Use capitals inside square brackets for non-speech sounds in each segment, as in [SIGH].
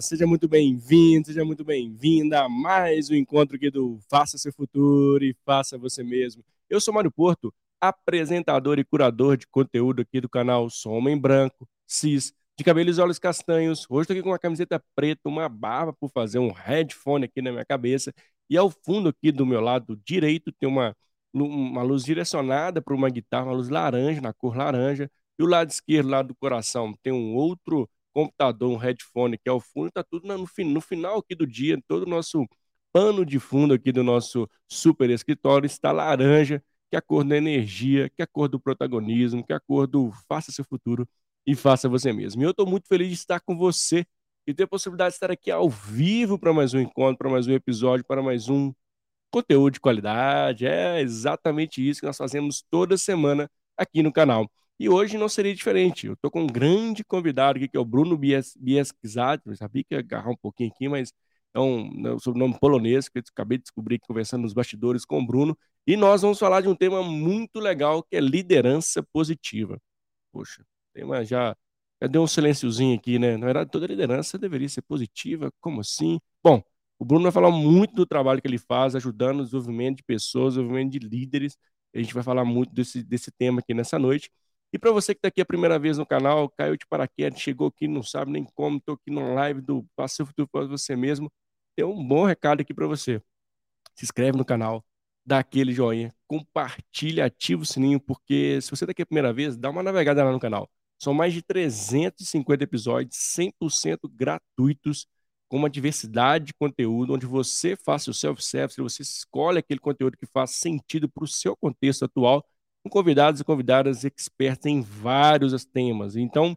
Seja muito bem-vindo, seja muito bem-vinda a mais um encontro aqui do Faça Seu Futuro e Faça Você Mesmo. Eu sou Mário Porto, apresentador e curador de conteúdo aqui do canal Sou Homem Branco, cis, de cabelos e olhos castanhos. Hoje estou aqui com uma camiseta preta, uma barba por fazer um headphone aqui na minha cabeça. E ao fundo aqui do meu lado direito tem uma, uma luz direcionada para uma guitarra, uma luz laranja, na cor laranja. E o lado esquerdo, lado do coração, tem um outro computador, um headphone que é o fundo, está tudo no, no final aqui do dia, todo o nosso pano de fundo aqui do nosso super escritório está laranja, que é a cor da energia, que é a cor do protagonismo, que é a cor do faça seu futuro e faça você mesmo. E eu estou muito feliz de estar com você e ter a possibilidade de estar aqui ao vivo para mais um encontro, para mais um episódio, para mais um conteúdo de qualidade. É exatamente isso que nós fazemos toda semana aqui no canal. E hoje não seria diferente. Eu estou com um grande convidado aqui, que é o Bruno Bieskizad. Eu sabia que ia agarrar um pouquinho aqui, mas é um, é um sobrenome polonês que eu acabei de descobrir conversando nos bastidores com o Bruno. E nós vamos falar de um tema muito legal, que é liderança positiva. Poxa, tema já, já deu um silênciozinho aqui, né? Na verdade, toda liderança deveria ser positiva. Como assim? Bom, o Bruno vai falar muito do trabalho que ele faz, ajudando no desenvolvimento de pessoas, desenvolvimento de líderes. A gente vai falar muito desse, desse tema aqui nessa noite. E para você que está aqui a primeira vez no canal, caiu de paraquedas, chegou aqui, não sabe nem como, estou aqui no live do Passo Futuro para você mesmo, tem um bom recado aqui para você. Se inscreve no canal, dá aquele joinha, compartilha, ativa o sininho, porque se você está aqui a primeira vez, dá uma navegada lá no canal. São mais de 350 episódios 100% gratuitos, com uma diversidade de conteúdo, onde você faça o self-service, você escolhe aquele conteúdo que faz sentido para o seu contexto atual convidados e convidadas expertos em vários temas. Então,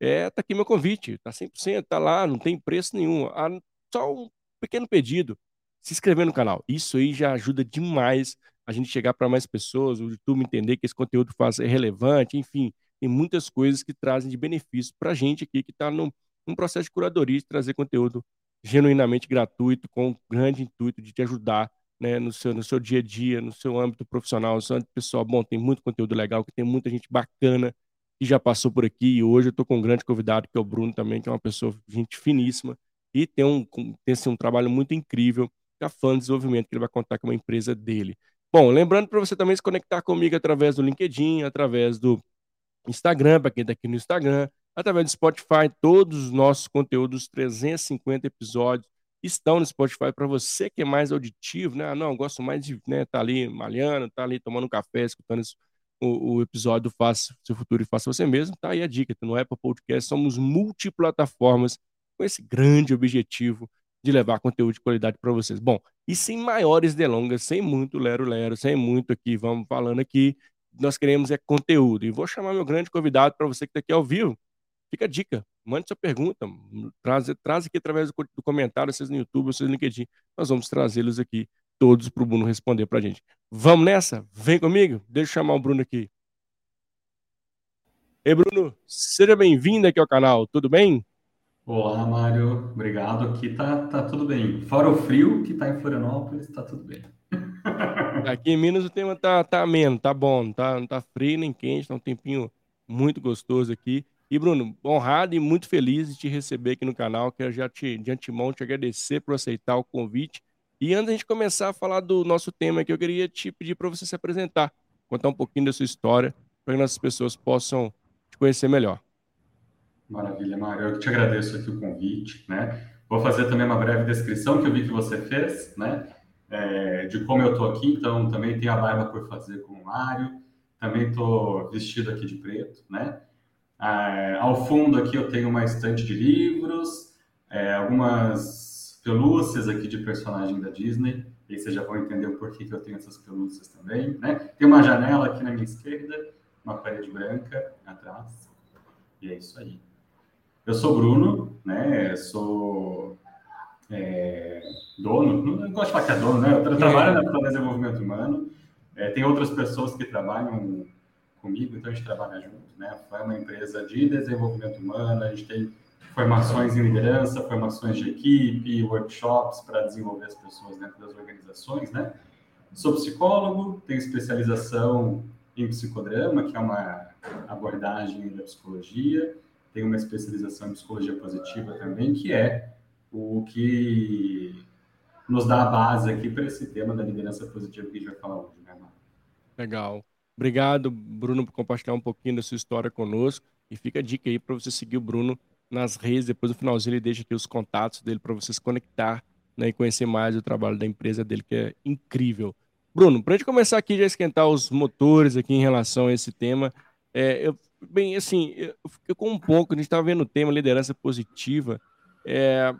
é, tá aqui meu convite, tá 100%, tá lá, não tem preço nenhum. Ah, só um pequeno pedido, se inscrever no canal. Isso aí já ajuda demais a gente chegar para mais pessoas, o YouTube entender que esse conteúdo faz, é relevante, enfim, tem muitas coisas que trazem de benefício para a gente aqui que está num, num processo de curadoria, de trazer conteúdo genuinamente gratuito, com o grande intuito de te ajudar né, no, seu, no seu dia a dia, no seu âmbito profissional, no seu âmbito pessoal. Bom, tem muito conteúdo legal, que tem muita gente bacana que já passou por aqui e hoje eu estou com um grande convidado, que é o Bruno também, que é uma pessoa, gente finíssima e tem um, tem assim, um trabalho muito incrível, que é a Desenvolvimento, que ele vai contar com uma empresa dele. Bom, lembrando para você também se conectar comigo através do LinkedIn, através do Instagram, para quem está aqui no Instagram, através do Spotify, todos os nossos conteúdos, 350 episódios, estão no Spotify para você que é mais auditivo, né? Ah, não, gosto mais de né, tá ali malhando, tá ali tomando um café, escutando o, o, episódio Faça Seu Futuro e Faça Você Mesmo. Tá aí a dica, no Apple Podcast somos multiplataformas com esse grande objetivo de levar conteúdo de qualidade para vocês. Bom, e sem maiores delongas, sem muito lero-lero, sem muito aqui, vamos falando aqui, nós queremos é conteúdo. E vou chamar meu grande convidado para você que está aqui ao vivo. Fica a dica, mande sua pergunta, traz, traz aqui através do, comentário, vocês no YouTube, vocês no LinkedIn. Nós vamos trazê-los aqui todos para o Bruno responder para a gente. Vamos nessa? Vem comigo? Deixa eu chamar o Bruno aqui. Ei, Bruno, seja bem-vindo aqui ao canal, tudo bem? Olá, Mário, obrigado. Aqui tá, tá tudo bem. Fora o frio que tá em Florianópolis, tá tudo bem. [LAUGHS] Aqui em Minas o tema tá, tá ameno, tá bom, tá, não tá frio nem quente, tá um tempinho muito gostoso aqui. E, Bruno, honrado e muito feliz de te receber aqui no canal. Quero já te, de antemão te agradecer por aceitar o convite. E antes de a gente começar a falar do nosso tema aqui, eu queria te pedir para você se apresentar, contar um pouquinho da sua história, para que nossas pessoas possam te conhecer melhor. Maravilha, Mário. Eu te agradeço aqui o convite, né? Vou fazer também uma breve descrição que eu vi que você fez, né? É, de como eu estou aqui, então também tem a barba por fazer com o Mário, também estou vestido aqui de preto, né? É, ao fundo aqui eu tenho uma estante de livros, é, algumas pelúcias aqui de personagem da Disney. E aí vocês já vão entender o porquê que eu tenho essas pelúcias também, né? Tem uma janela aqui na minha esquerda, uma parede branca atrás. E é isso aí. Eu sou Bruno, né? sou é, dono, não gosto de falar que é dono, né? Eu trabalho na Plano Desenvolvimento Humano. É, tem outras pessoas que trabalham comigo, então a gente trabalha junto, né? Foi uma empresa de desenvolvimento humano, a gente tem formações em liderança, formações de equipe, workshops para desenvolver as pessoas dentro das organizações, né? Sou psicólogo, tenho especialização em psicodrama, que é uma abordagem da psicologia, tem uma especialização em psicologia positiva também, que é o que nos dá a base aqui para esse tema da liderança positiva que a gente vai falar hoje, né? Legal. Obrigado, Bruno, por compartilhar um pouquinho da sua história conosco. E fica a dica aí para você seguir o Bruno nas redes. Depois, no finalzinho, ele deixa aqui os contatos dele para você se conectar né, e conhecer mais o trabalho da empresa dele, que é incrível. Bruno, para a gente começar aqui já esquentar os motores aqui em relação a esse tema, é, eu, bem, assim, eu com um pouco, a gente estava vendo o tema liderança positiva, é,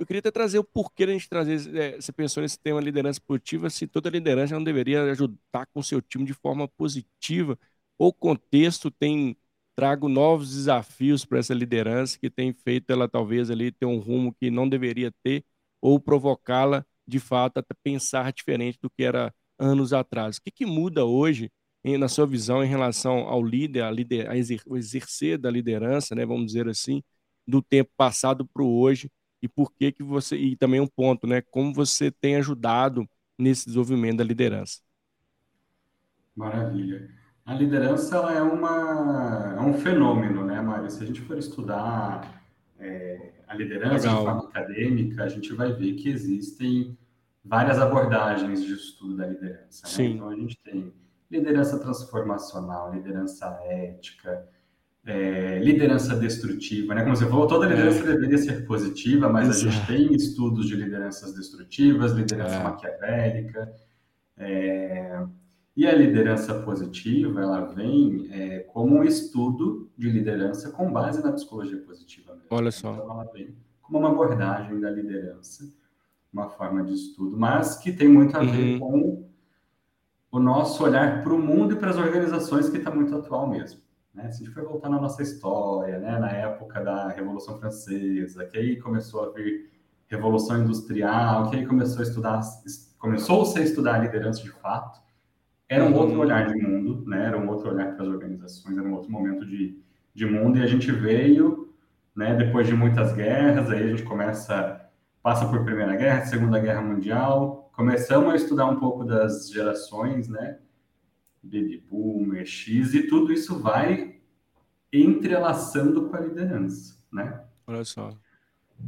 eu queria até trazer o porquê a gente trazer, é, você pensou nesse tema liderança positiva, se toda liderança não deveria ajudar com o seu time de forma positiva, o contexto tem trago novos desafios para essa liderança que tem feito ela talvez ali ter um rumo que não deveria ter, ou provocá-la de fato a pensar diferente do que era anos atrás. O que, que muda hoje, em, na sua visão, em relação ao líder, a, líder, a exercer da liderança, né, vamos dizer assim, do tempo passado para o hoje, e por que que você e também um ponto, né, como você tem ajudado nesse desenvolvimento da liderança. Maravilha. A liderança ela é uma é um fenômeno, né, Mário? Se a gente for estudar é, a liderança Legal. de forma acadêmica, a gente vai ver que existem várias abordagens de estudo da liderança. Né? Então a gente tem liderança transformacional, liderança ética, é, liderança destrutiva, né? Como você falou, toda liderança é. deveria ser positiva, mas Exato. a gente tem estudos de lideranças destrutivas, liderança é. maquiavélica, é, e a liderança positiva, ela vem é, como um estudo de liderança com base na psicologia positiva. Mesmo. Olha só. Então, ela vem como uma abordagem da liderança, uma forma de estudo, mas que tem muito a ver uhum. com o nosso olhar para o mundo e para as organizações que está muito atual mesmo. Né? Se a gente for voltar na nossa história, né? na época da Revolução Francesa, que aí começou a vir Revolução Industrial, que aí começou a estudar, começou-se a estudar a liderança de fato, era um outro uhum. olhar de mundo, né? era um outro olhar para as organizações, era um outro momento de, de mundo, e a gente veio, né, depois de muitas guerras, aí a gente começa, passa por Primeira Guerra, Segunda Guerra Mundial, começamos a estudar um pouco das gerações, né, baby boomer, X, e tudo isso vai entrelaçando com a liderança, né? Olha só.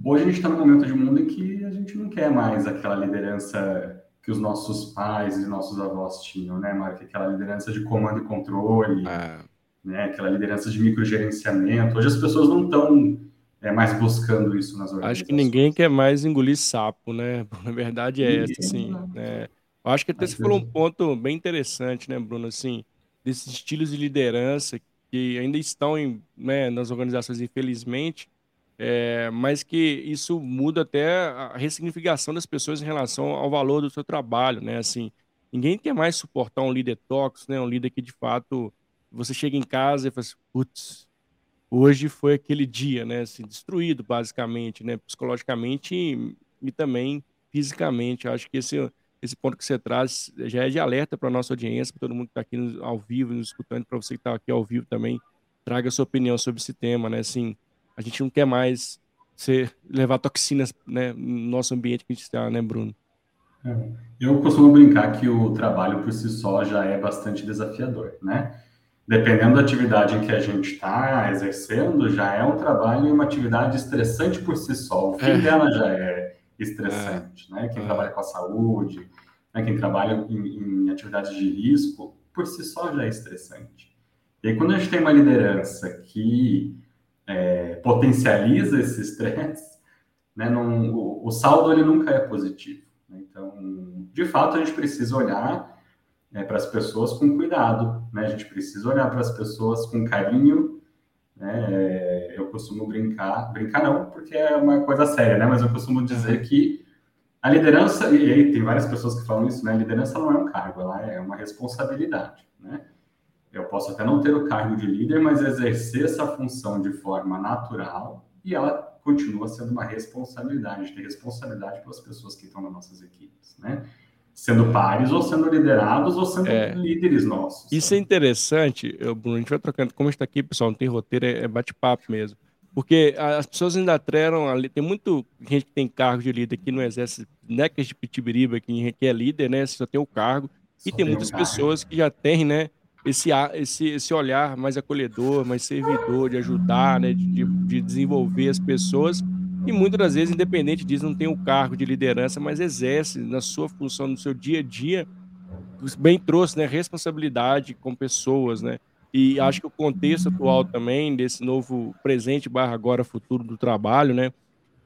Hoje a gente está num momento de mundo em que a gente não quer mais aquela liderança que os nossos pais e nossos avós tinham, né, Marco? Aquela liderança de comando e controle, é. né? Aquela liderança de microgerenciamento. Hoje as pessoas não estão é, mais buscando isso nas organizações. Acho que ninguém quer mais engolir sapo, né? [LAUGHS] Na verdade é essa, assim, né? Acho que até você falou um ponto bem interessante, né, Bruno? Assim, desses estilos de liderança que ainda estão em, né, nas organizações, infelizmente, é, mas que isso muda até a ressignificação das pessoas em relação ao valor do seu trabalho, né? Assim, ninguém quer mais suportar um líder tóxico, né? Um líder que de fato você chega em casa e fala assim, putz, hoje foi aquele dia, né? Assim, destruído basicamente, né? Psicologicamente e, e também fisicamente. Eu acho que esse esse ponto que você traz já é de alerta para a nossa audiência, para todo mundo que está aqui no, ao vivo, nos escutando, para você que está aqui ao vivo também, traga a sua opinião sobre esse tema, né? Assim, a gente não quer mais ser, levar toxinas né, no nosso ambiente que a gente está, né, Bruno? É. Eu costumo brincar que o trabalho por si só já é bastante desafiador, né? Dependendo da atividade em que a gente está exercendo, já é um trabalho e uma atividade estressante por si só. O fim é. dela já é estressante, é. né? Quem é. trabalha com a saúde, né? quem trabalha em, em, atividades de risco, por si só já é estressante. E aí, quando a gente tem uma liderança que é, potencializa esse estresse, [LAUGHS] né? Não, o, o, saldo ele nunca é positivo. Né? Então, de fato, a gente precisa olhar né, para as pessoas com cuidado, né? A gente precisa olhar para as pessoas com carinho, né? É, eu costumo brincar, brincar não, porque é uma coisa séria, né? Mas eu costumo dizer que a liderança, e aí tem várias pessoas que falam isso, né? A liderança não é um cargo, ela é uma responsabilidade, né? Eu posso até não ter o cargo de líder, mas exercer essa função de forma natural e ela continua sendo uma responsabilidade, ter responsabilidade pelas pessoas que estão nas nossas equipes, né? Sendo pares ou sendo liderados ou sendo é, líderes nossos. Isso é interessante, Bruno, a gente vai trocando, como está aqui, pessoal, não tem roteiro, é, é bate-papo mesmo. Porque as pessoas ainda treinam ali, tem muito gente que tem cargo de líder que não exerce necas é de pitibiriba, que é líder, né, só tem o cargo, só e tem, tem muitas pessoas que já têm, né, esse, esse, esse olhar mais acolhedor, mais servidor, de ajudar, né, de, de desenvolver as pessoas. E muitas das vezes, independente disso, não tem o cargo de liderança, mas exerce na sua função, no seu dia a dia, bem trouxe, né, responsabilidade com pessoas, né? E acho que o contexto atual também desse novo presente barra agora futuro do trabalho, né?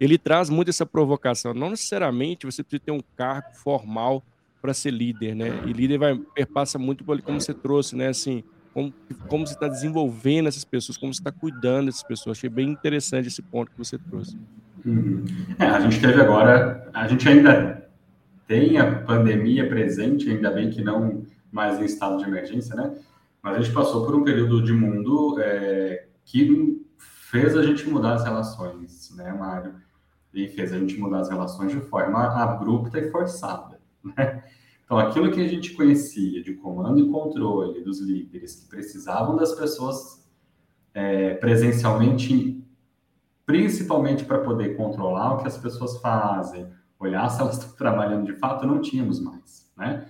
Ele traz muito essa provocação. Não necessariamente você precisa ter um cargo formal para ser líder, né? E líder vai perpassa muito por como você trouxe, né? Assim, como, como você está desenvolvendo essas pessoas, como você está cuidando dessas pessoas. Achei bem interessante esse ponto que você trouxe. Uhum. É, a gente teve agora, a gente ainda tem a pandemia presente, ainda bem que não mais em estado de emergência, né? Mas a gente passou por um período de mundo é, que fez a gente mudar as relações, né, Mário? E fez a gente mudar as relações de forma abrupta e forçada, né? Então, aquilo que a gente conhecia de comando e controle dos líderes que precisavam das pessoas é, presencialmente, principalmente para poder controlar o que as pessoas fazem, olhar se elas estão [LAUGHS] trabalhando de fato, não tínhamos mais, né?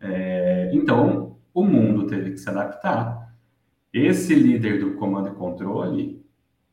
É, então, o mundo teve que se adaptar. Esse líder do comando e controle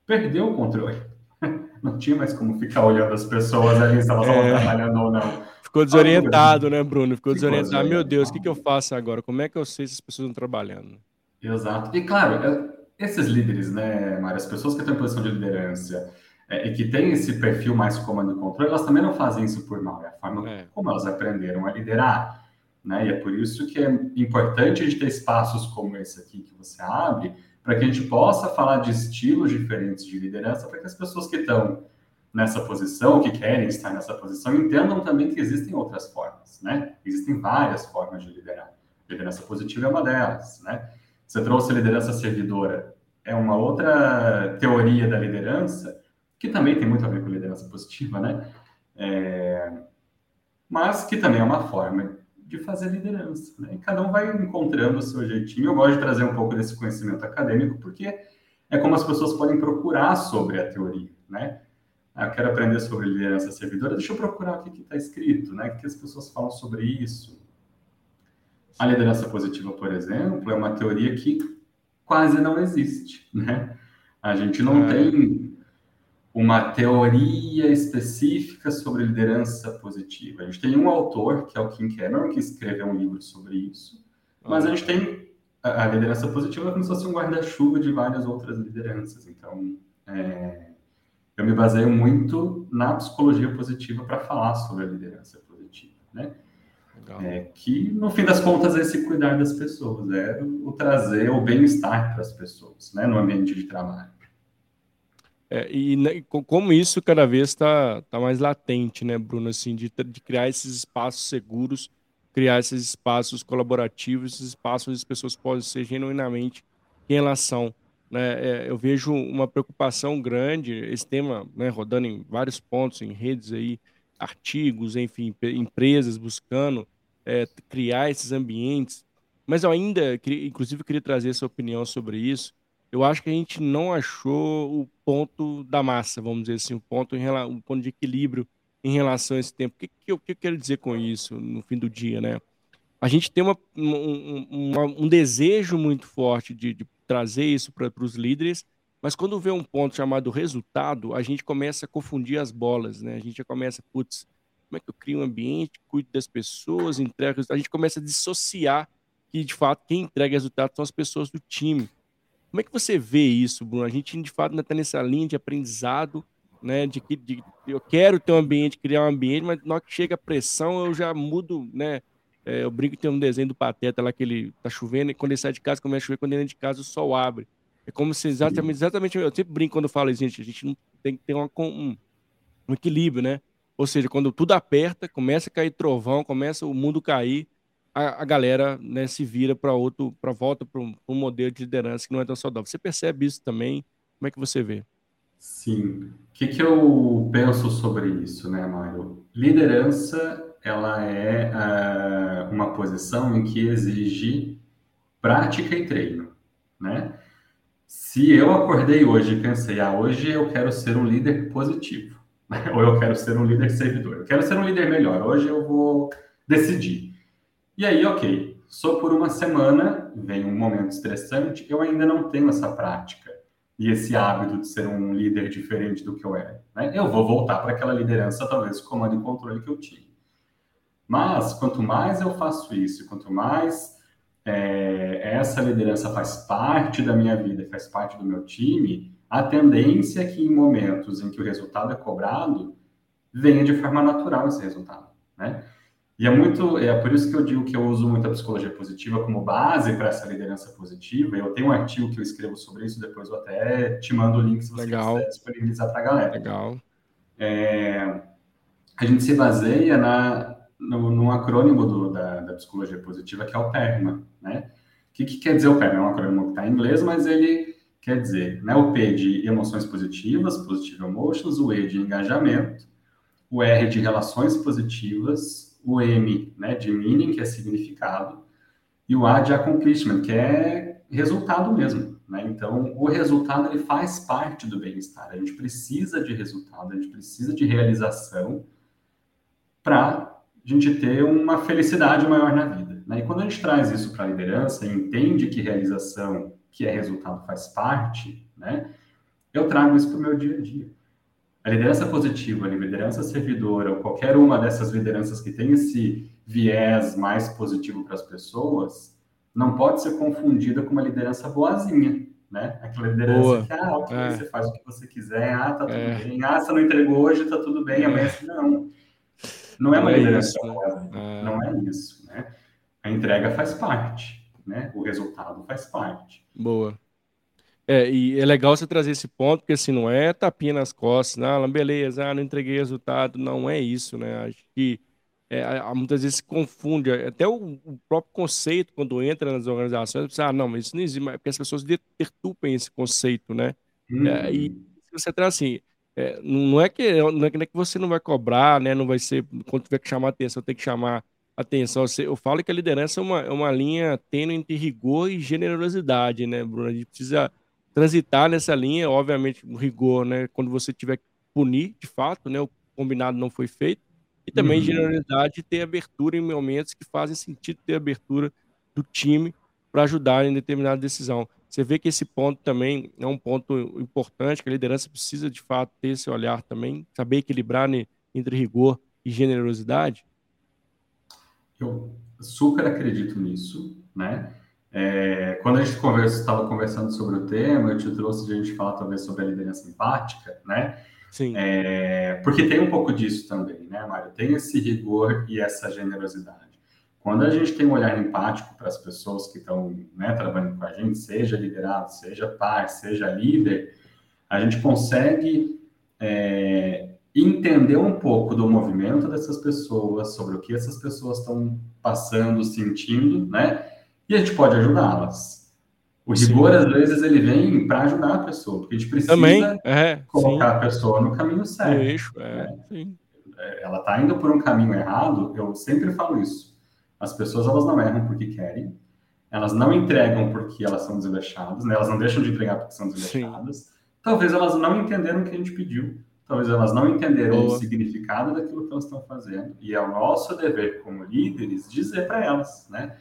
perdeu o controle. [LAUGHS] Não tinha mais como ficar olhando as pessoas ali se elas estavam é... trabalhando ou não. Ficou desorientado, né, Bruno? Ficou, Ficou desorientado. desorientado. Meu Deus, o que, que eu faço agora? Como é que eu sei se as pessoas estão trabalhando? Exato. E claro, esses líderes, né, Mário, as pessoas que estão em posição de liderança é, e que têm esse perfil mais comando e controle, elas também não fazem isso por mal. É a forma é. como elas aprenderam a liderar. Né? E é por isso que é importante a gente ter espaços como esse aqui que você abre, para que a gente possa falar de estilos diferentes de liderança, para que as pessoas que estão nessa posição, que querem estar nessa posição, entendam também que existem outras formas, né? Existem várias formas de liderar. Liderança positiva é uma delas, né? Você trouxe liderança servidora, é uma outra teoria da liderança que também tem muito a ver com liderança positiva, né? É... Mas que também é uma forma de fazer liderança. Né? E cada um vai encontrando o seu jeitinho. Eu gosto de trazer um pouco desse conhecimento acadêmico, porque é como as pessoas podem procurar sobre a teoria. Né? Ah, quero aprender sobre liderança servidora, deixa eu procurar o que está escrito, né? o que as pessoas falam sobre isso. A liderança positiva, por exemplo, é uma teoria que quase não existe. Né? A gente não é. tem uma teoria específica sobre liderança positiva. A gente tem um autor, que é o Kim Cameron, que escreveu um livro sobre isso, mas a gente tem a, liderança positiva como se fosse um guarda-chuva de várias outras lideranças. Então, é, eu me baseio muito na psicologia positiva para falar sobre a liderança positiva, né? É, que, no fim das contas, é esse cuidar das pessoas, é o trazer o bem-estar para as pessoas, né, no ambiente de trabalho. É, e né, como isso cada vez está tá mais latente, né, Bruno, assim, de, de, criar esses espaços seguros, criar esses espaços colaborativos, esses espaços onde as pessoas podem ser genuinamente em relação. Né? É, eu vejo uma preocupação grande, esse tema né, rodando em vários pontos, em redes aí, artigos, enfim, empresas buscando é, criar esses ambientes, mas eu ainda, inclusive, queria trazer sua opinião sobre isso, eu acho que a gente não achou o ponto da massa, vamos dizer assim, o ponto, em, um ponto de equilíbrio em relação a esse tempo. O que, que, eu, que eu quero dizer com isso no fim do dia, né? A gente tem uma, um, um desejo muito forte de, de trazer isso para os líderes, mas quando vê um ponto chamado resultado, a gente começa a confundir as bolas, né? A gente já começa, putz, como é que eu crio um ambiente, cuido das pessoas, entrego resultado? A gente começa a dissociar que, de fato, quem entrega resultado são as pessoas do time. Como é que você vê isso, Bruno? A gente, de fato, ainda está nessa linha de aprendizado, né? De que de, eu quero ter um ambiente, criar um ambiente, mas na hora que chega a pressão, eu já mudo, né? É, eu brinco que tem um desenho do Pateta lá que ele tá chovendo e quando ele sai de casa, começa a chover, quando ele entra de casa, o sol abre. É como se exatamente, exatamente eu sempre brinco quando falo, gente, a gente não tem que ter uma, um, um equilíbrio, né? Ou seja, quando tudo aperta, começa a cair trovão, começa o mundo cair, a, a galera né, se vira para outro, para volta para um, um, modelo de liderança que não é tão saudável. Você percebe isso também? Como é que você vê? Sim. O que, que eu penso sobre isso, né, Mário? Liderança, ela é uh, uma posição em que exige prática e treino, né? Se eu acordei hoje e pensei, ah, hoje eu quero ser um líder positivo, [LAUGHS] né? ou eu quero ser um líder servidor, eu quero ser um líder melhor, hoje eu vou decidir. E aí, ok, sou por uma semana vem um momento estressante, eu ainda não tenho essa prática e esse hábito de ser um líder diferente do que eu era. Né? Eu vou voltar para aquela liderança, talvez, comando e controle que eu tinha. Mas, quanto mais eu faço isso, quanto mais é, essa liderança faz parte da minha vida, faz parte do meu time, a tendência é que em momentos em que o resultado é cobrado, venha de forma natural esse resultado, né? E é muito, é por isso que eu digo que eu uso muito a psicologia positiva como base para essa liderança positiva. Eu tenho um artigo que eu escrevo sobre isso, depois eu até te mando o link se você Legal. quiser disponibilizar para a galera. Legal. É, a gente se baseia na, no, no acrônimo do, da, da, psicologia positiva, que é o PERMA, né? O que, que quer dizer o PERMA? É um acrônimo que está em inglês, mas ele quer dizer, né, o P de emoções positivas, positive emotions, o E de engajamento, o R de relações positivas, o M né, de meaning, que é significado, e o A de accomplishment, que é resultado mesmo. Né? Então, o resultado ele faz parte do bem-estar. A gente precisa de resultado, a gente precisa de realização para a gente ter uma felicidade maior na vida. Né? E quando a gente traz isso para a liderança e entende que realização, que é resultado, faz parte, né? eu trago isso para o meu dia a dia. A liderança positiva, a liderança servidora, ou qualquer uma dessas lideranças que tem esse viés mais positivo para as pessoas, não pode ser confundida com uma liderança boazinha, né? Aquela liderança Boa. que, ah, okay, é. você faz o que você quiser, ah, tá tudo é. bem, ah, você não entregou hoje, tá tudo bem, é. amanhã não. Não é uma não é liderança é boazinha, não é isso, né? A entrega faz parte, né? O resultado faz parte. Boa. É, e é legal você trazer esse ponto, porque assim, não é tapinha nas costas, não, beleza, ah, não entreguei resultado, não é isso, né? Acho que é, muitas vezes se confunde, até o, o, próprio conceito, quando entra nas organizações, você, ah, não, mas isso não existe, porque as pessoas deturpem esse conceito, né? Uhum. É, e uhum. você traz assim, é, não, é que, não é que você não vai cobrar, né? Não vai ser, quando tiver que chamar atenção, tem que chamar atenção. Eu falo que a liderança é uma, é uma linha tênue entre rigor e generosidade, né, Bruno? A gente precisa transitar nessa linha, obviamente, o rigor, né? Quando você tiver que punir, de fato, né? O combinado não foi feito. E também uhum. generalidade ter abertura em momentos que fazem sentido ter abertura do time para ajudar em determinada decisão. Você vê que esse ponto também é um ponto importante, que a liderança precisa de fato ter esse olhar também, saber equilibrar né, entre rigor e generosidade? Eu super acredito nisso, né? É, quando a gente conversa, estava conversando sobre o tema, eu te trouxe a gente falar talvez sobre a liderança empática, né? Sim. É, porque tem um pouco disso também, né, Mário? Tem esse rigor e essa generosidade. Quando a gente tem um olhar empático para as pessoas que estão né, trabalhando com a gente, seja liderado, seja pai, seja líder, a gente consegue é, entender um pouco do movimento dessas pessoas, sobre o que essas pessoas estão passando, sentindo, né? e a gente pode ajudá-las. O rigor, sim. às vezes, ele vem para ajudar a pessoa, porque a gente precisa Também, é, colocar sim. a pessoa no caminho certo. Eixo, é, né? Ela está indo por um caminho errado, eu sempre falo isso. As pessoas, elas não erram porque querem, elas não entregam porque elas são desleixadas, né? elas não deixam de entregar porque são desleixadas. Sim. Talvez elas não entenderam o que a gente pediu, talvez elas não entenderam Boa. o significado daquilo que elas estão fazendo, e é o nosso dever como líderes dizer para elas, né?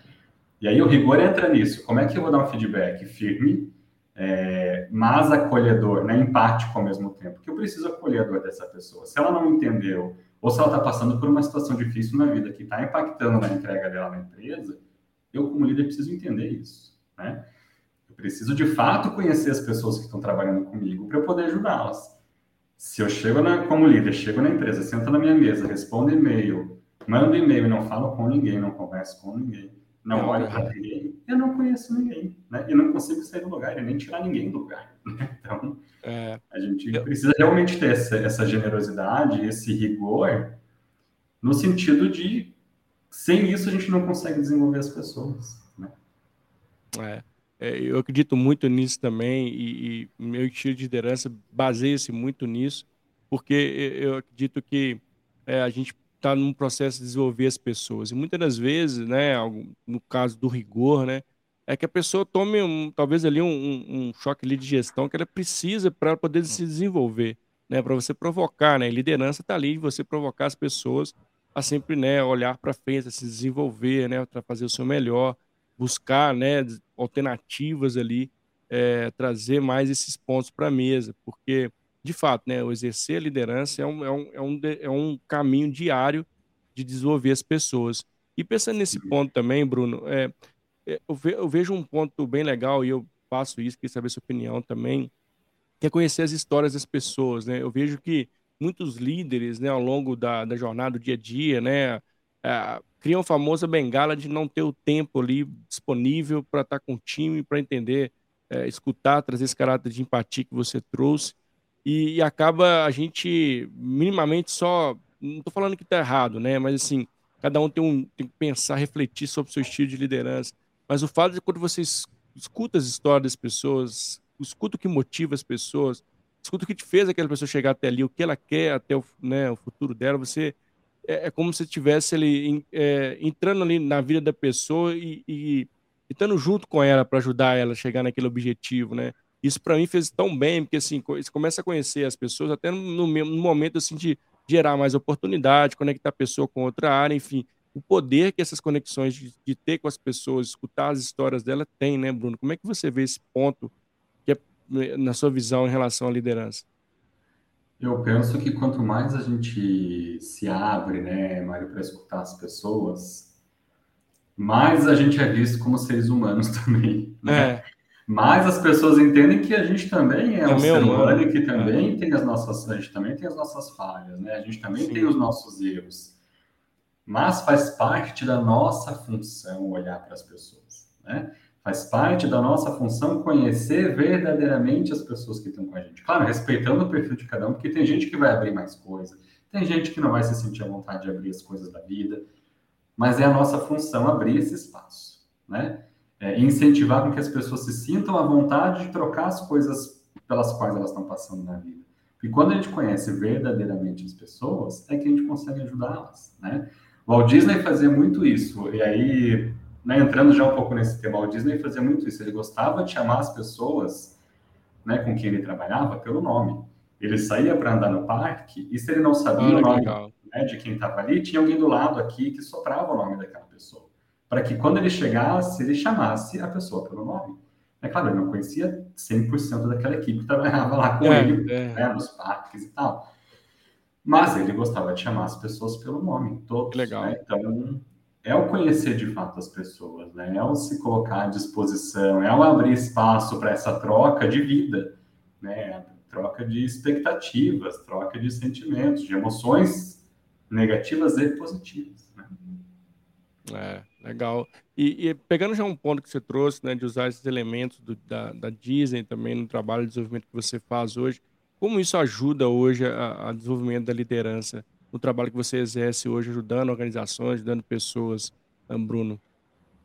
E aí o rigor entra nisso. Como é que eu vou dar um feedback firme, é, mas acolhedor, né, empático ao mesmo tempo? Porque eu preciso acolher a dor dessa pessoa. Se ela não entendeu, ou se ela está passando por uma situação difícil na vida que está impactando na entrega dela na empresa, eu, como líder, preciso entender isso. Né? Eu preciso, de fato, conhecer as pessoas que estão trabalhando comigo para eu poder ajudá-las. Se eu chego na, como líder, chego na empresa, sento na minha mesa, respondo e-mail, mando e-mail e não falo com ninguém, não converso com ninguém, não olho para ninguém, eu não conheço ninguém, né? E não consigo sair do lugar, e nem tirar ninguém do lugar. [LAUGHS] Né? Então, é, a gente eu... precisa realmente ter essa, essa generosidade, esse rigor, no sentido de, sem isso, a gente não consegue desenvolver as pessoas. Né? É, é eu acredito muito nisso também, e, e meu estilo de liderança baseia-se muito nisso, porque eu acredito que é, a gente está num processo de desenvolver as pessoas. E muitas das vezes, né, no caso do rigor, né, é que a pessoa tome um, talvez ali um, um, choque ali de gestão que ela precisa para poder se desenvolver, né, para você provocar, né, liderança está ali de você provocar as pessoas a sempre, né, olhar para frente, a se desenvolver, né, para fazer o seu melhor. Buscar né, alternativas ali, é, trazer mais esses pontos para a mesa, porque, de fato, né, o exercer a liderança é um, é, um, é, um, é um caminho diário de desenvolver as pessoas. E pensando nesse ponto também, Bruno, é, é eu vejo um ponto bem legal e eu faço isso, queria saber sua opinião também, que é conhecer as histórias das pessoas, né? Eu vejo que muitos líderes, né, ao longo da, da jornada, do dia a dia, né, é, criam a famosa bengala de não ter o tempo ali disponível para estar tá com o time, para entender, é, escutar, trazer esse caráter de empatia que você trouxe, e, e acaba a gente minimamente só, não estou falando que está errado, né, mas assim, cada um tem, um tem que pensar, refletir sobre o seu estilo de liderança, mas o fato de quando você escuta as histórias das pessoas, escuta o que motiva as pessoas, escuta o que te fez aquela pessoa chegar até ali, o que ela quer até o, né, o futuro dela, você é, é como se estivesse ali é, entrando ali na vida da pessoa e, e, e estando junto com ela para ajudar ela a chegar naquele objetivo, né? Isso para mim fez tão bem, porque assim, você começa a conhecer as pessoas até no, no momento assim de gerar mais oportunidade, conectar a pessoa com outra área, enfim, o poder que essas conexões de, de, ter com as pessoas, escutar as histórias dela tem, né, Bruno? Como é que você vê esse ponto que é na sua visão em relação à liderança? Eu penso que quanto mais a gente se abre, né, Mário, para escutar as pessoas, mais a gente é visto como seres humanos [LAUGHS] também, né? É. Mais as pessoas entendem que a gente também é, é um ser humano e que também é. tem as nossas, a gente também tem as nossas falhas, né? A gente também Sim. tem os nossos erros mas faz parte da nossa função olhar para as pessoas, né? Faz parte da nossa função conhecer verdadeiramente as pessoas que estão com a gente. Claro, respeitando o perfil de cada um, porque tem gente que vai abrir mais coisa, tem gente que não vai se sentir à vontade de abrir as coisas da vida, mas é a nossa função abrir esse espaço, né? É incentivar com que as pessoas se sintam à vontade de trocar as coisas pelas quais elas estão passando na vida. E quando a gente conhece verdadeiramente as pessoas, é que a gente consegue ajudá-las, né? O Walt Disney fazia muito isso. E aí, né, entrando já um pouco nesse tema, o Disney fazia muito isso. Ele gostava de chamar as pessoas né, com quem ele trabalhava pelo nome. Ele saía para andar no parque e se ele não sabia ah, o nome né, de quem estava ali, tinha alguém do lado aqui que soprava o nome daquela pessoa. Para que quando ele chegasse, ele chamasse a pessoa pelo nome. É claro, ele não conhecia 100% daquela equipe que trabalhava lá com é, ele, é. Né, nos parques e tal. Mas ele gostava de chamar as pessoas pelo nome, todos. Legal. Né? Então, é o conhecer de fato as pessoas, né? É o se colocar à disposição, é o abrir espaço para essa troca de vida, né? Troca de expectativas, troca de sentimentos, de emoções negativas e positivas. Né? É, legal. E, e, pegando já um ponto que você trouxe, né, de usar esses elementos do, da, da Disney também no trabalho de desenvolvimento que você faz hoje, como isso ajuda hoje a, a desenvolvimento da liderança, no trabalho que você exerce hoje, ajudando organizações, ajudando pessoas, Bruno?